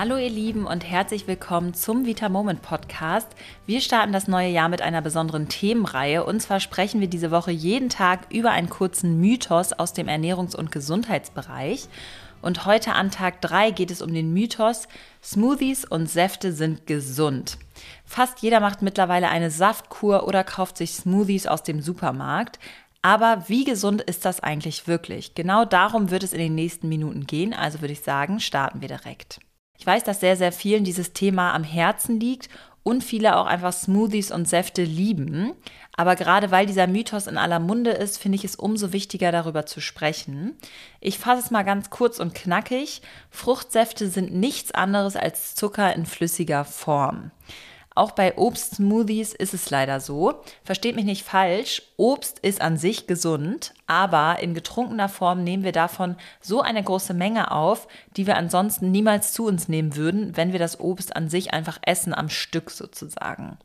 Hallo ihr Lieben und herzlich willkommen zum Vita Moment Podcast. Wir starten das neue Jahr mit einer besonderen Themenreihe und zwar sprechen wir diese Woche jeden Tag über einen kurzen Mythos aus dem Ernährungs- und Gesundheitsbereich. Und heute an Tag 3 geht es um den Mythos, Smoothies und Säfte sind gesund. Fast jeder macht mittlerweile eine Saftkur oder kauft sich Smoothies aus dem Supermarkt. Aber wie gesund ist das eigentlich wirklich? Genau darum wird es in den nächsten Minuten gehen, also würde ich sagen, starten wir direkt. Ich weiß, dass sehr, sehr vielen dieses Thema am Herzen liegt und viele auch einfach Smoothies und Säfte lieben. Aber gerade weil dieser Mythos in aller Munde ist, finde ich es umso wichtiger, darüber zu sprechen. Ich fasse es mal ganz kurz und knackig. Fruchtsäfte sind nichts anderes als Zucker in flüssiger Form. Auch bei Obstsmoothies ist es leider so. Versteht mich nicht falsch, Obst ist an sich gesund, aber in getrunkener Form nehmen wir davon so eine große Menge auf, die wir ansonsten niemals zu uns nehmen würden, wenn wir das Obst an sich einfach essen am Stück sozusagen.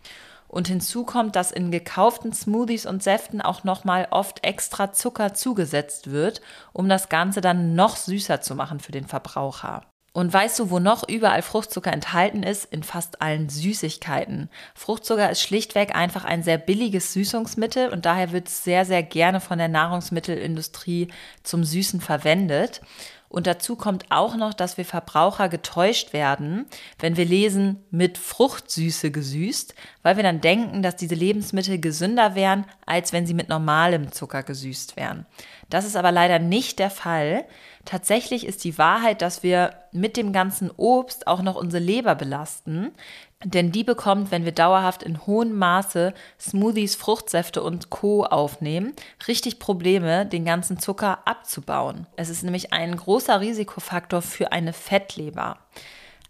Und hinzu kommt, dass in gekauften Smoothies und Säften auch nochmal oft extra Zucker zugesetzt wird, um das Ganze dann noch süßer zu machen für den Verbraucher. Und weißt du, wo noch überall Fruchtzucker enthalten ist? In fast allen Süßigkeiten. Fruchtzucker ist schlichtweg einfach ein sehr billiges Süßungsmittel und daher wird es sehr, sehr gerne von der Nahrungsmittelindustrie zum Süßen verwendet. Und dazu kommt auch noch, dass wir Verbraucher getäuscht werden, wenn wir lesen, mit Fruchtsüße gesüßt, weil wir dann denken, dass diese Lebensmittel gesünder wären, als wenn sie mit normalem Zucker gesüßt wären. Das ist aber leider nicht der Fall. Tatsächlich ist die Wahrheit, dass wir mit dem ganzen Obst auch noch unsere Leber belasten, denn die bekommt, wenn wir dauerhaft in hohem Maße Smoothies, Fruchtsäfte und Co aufnehmen, richtig Probleme, den ganzen Zucker abzubauen. Es ist nämlich ein großer Risikofaktor für eine Fettleber.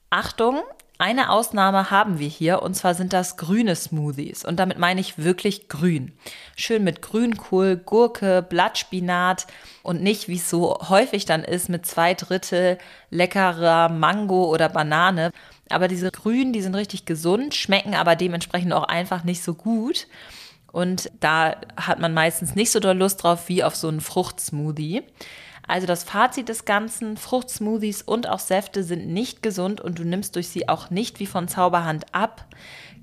Achtung, eine Ausnahme haben wir hier und zwar sind das grüne Smoothies und damit meine ich wirklich grün. Schön mit Grünkohl, Gurke, Blattspinat und nicht, wie es so häufig dann ist, mit zwei Drittel leckerer Mango oder Banane. Aber diese grünen, die sind richtig gesund, schmecken aber dementsprechend auch einfach nicht so gut. Und da hat man meistens nicht so doll Lust drauf wie auf so einen Fruchtsmoothie. Also das Fazit des Ganzen, Fruchtsmoothies und auch Säfte sind nicht gesund und du nimmst durch sie auch nicht wie von Zauberhand ab.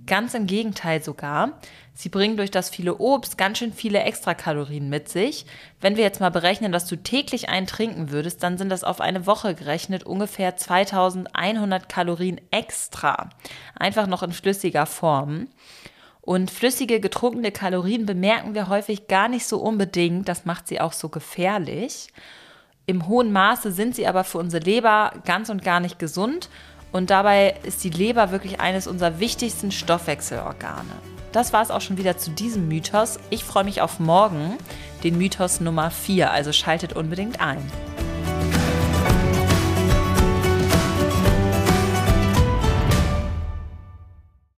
Ganz im Gegenteil sogar. Sie bringen durch das viele Obst ganz schön viele Extrakalorien mit sich. Wenn wir jetzt mal berechnen, dass du täglich einen trinken würdest, dann sind das auf eine Woche gerechnet ungefähr 2100 Kalorien extra. Einfach noch in flüssiger Form. Und flüssige getrunkene Kalorien bemerken wir häufig gar nicht so unbedingt. Das macht sie auch so gefährlich. Im hohen Maße sind sie aber für unsere Leber ganz und gar nicht gesund und dabei ist die Leber wirklich eines unserer wichtigsten Stoffwechselorgane. Das war es auch schon wieder zu diesem Mythos. Ich freue mich auf morgen, den Mythos Nummer 4, also schaltet unbedingt ein.